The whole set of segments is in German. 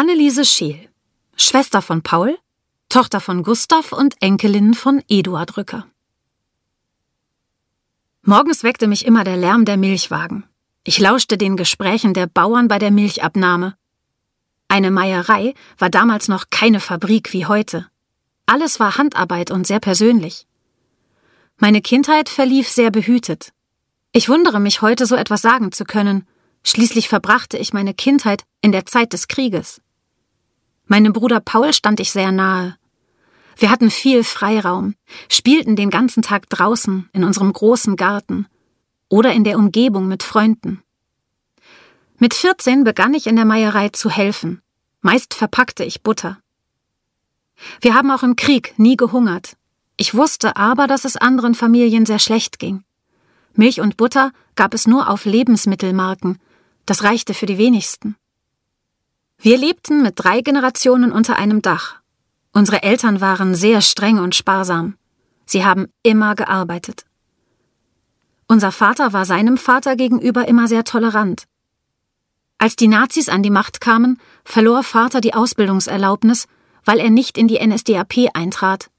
Anneliese Scheel, Schwester von Paul, Tochter von Gustav und Enkelin von Eduard Rücker. Morgens weckte mich immer der Lärm der Milchwagen. Ich lauschte den Gesprächen der Bauern bei der Milchabnahme. Eine Meierei war damals noch keine Fabrik wie heute. Alles war Handarbeit und sehr persönlich. Meine Kindheit verlief sehr behütet. Ich wundere mich heute, so etwas sagen zu können. Schließlich verbrachte ich meine Kindheit in der Zeit des Krieges. Meinem Bruder Paul stand ich sehr nahe. Wir hatten viel Freiraum, spielten den ganzen Tag draußen in unserem großen Garten oder in der Umgebung mit Freunden. Mit 14 begann ich in der Meierei zu helfen. Meist verpackte ich Butter. Wir haben auch im Krieg nie gehungert. Ich wusste aber, dass es anderen Familien sehr schlecht ging. Milch und Butter gab es nur auf Lebensmittelmarken. Das reichte für die wenigsten. Wir lebten mit drei Generationen unter einem Dach. Unsere Eltern waren sehr streng und sparsam. Sie haben immer gearbeitet. Unser Vater war seinem Vater gegenüber immer sehr tolerant. Als die Nazis an die Macht kamen, verlor Vater die Ausbildungserlaubnis, weil er nicht in die NSDAP eintrat.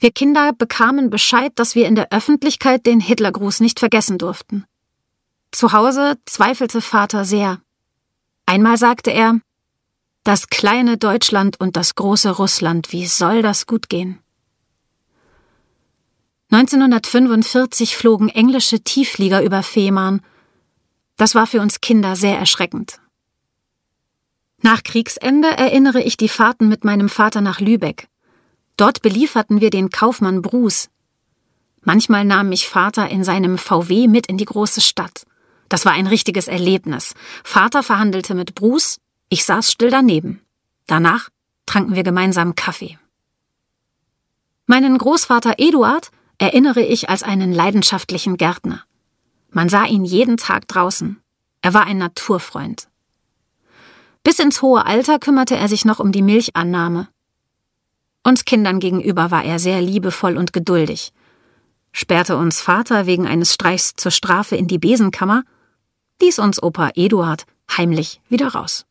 Wir Kinder bekamen Bescheid, dass wir in der Öffentlichkeit den Hitlergruß nicht vergessen durften. Zu Hause zweifelte Vater sehr. Einmal sagte er, das kleine Deutschland und das große Russland, wie soll das gut gehen? 1945 flogen englische Tiefflieger über Fehmarn. Das war für uns Kinder sehr erschreckend. Nach Kriegsende erinnere ich die Fahrten mit meinem Vater nach Lübeck. Dort belieferten wir den Kaufmann Bruce. Manchmal nahm mich Vater in seinem VW mit in die große Stadt. Das war ein richtiges Erlebnis. Vater verhandelte mit Bruce, ich saß still daneben. Danach tranken wir gemeinsam Kaffee. Meinen Großvater Eduard erinnere ich als einen leidenschaftlichen Gärtner. Man sah ihn jeden Tag draußen. Er war ein Naturfreund. Bis ins hohe Alter kümmerte er sich noch um die Milchannahme. Uns Kindern gegenüber war er sehr liebevoll und geduldig. Sperrte uns Vater wegen eines Streichs zur Strafe in die Besenkammer, ließ uns Opa Eduard heimlich wieder raus.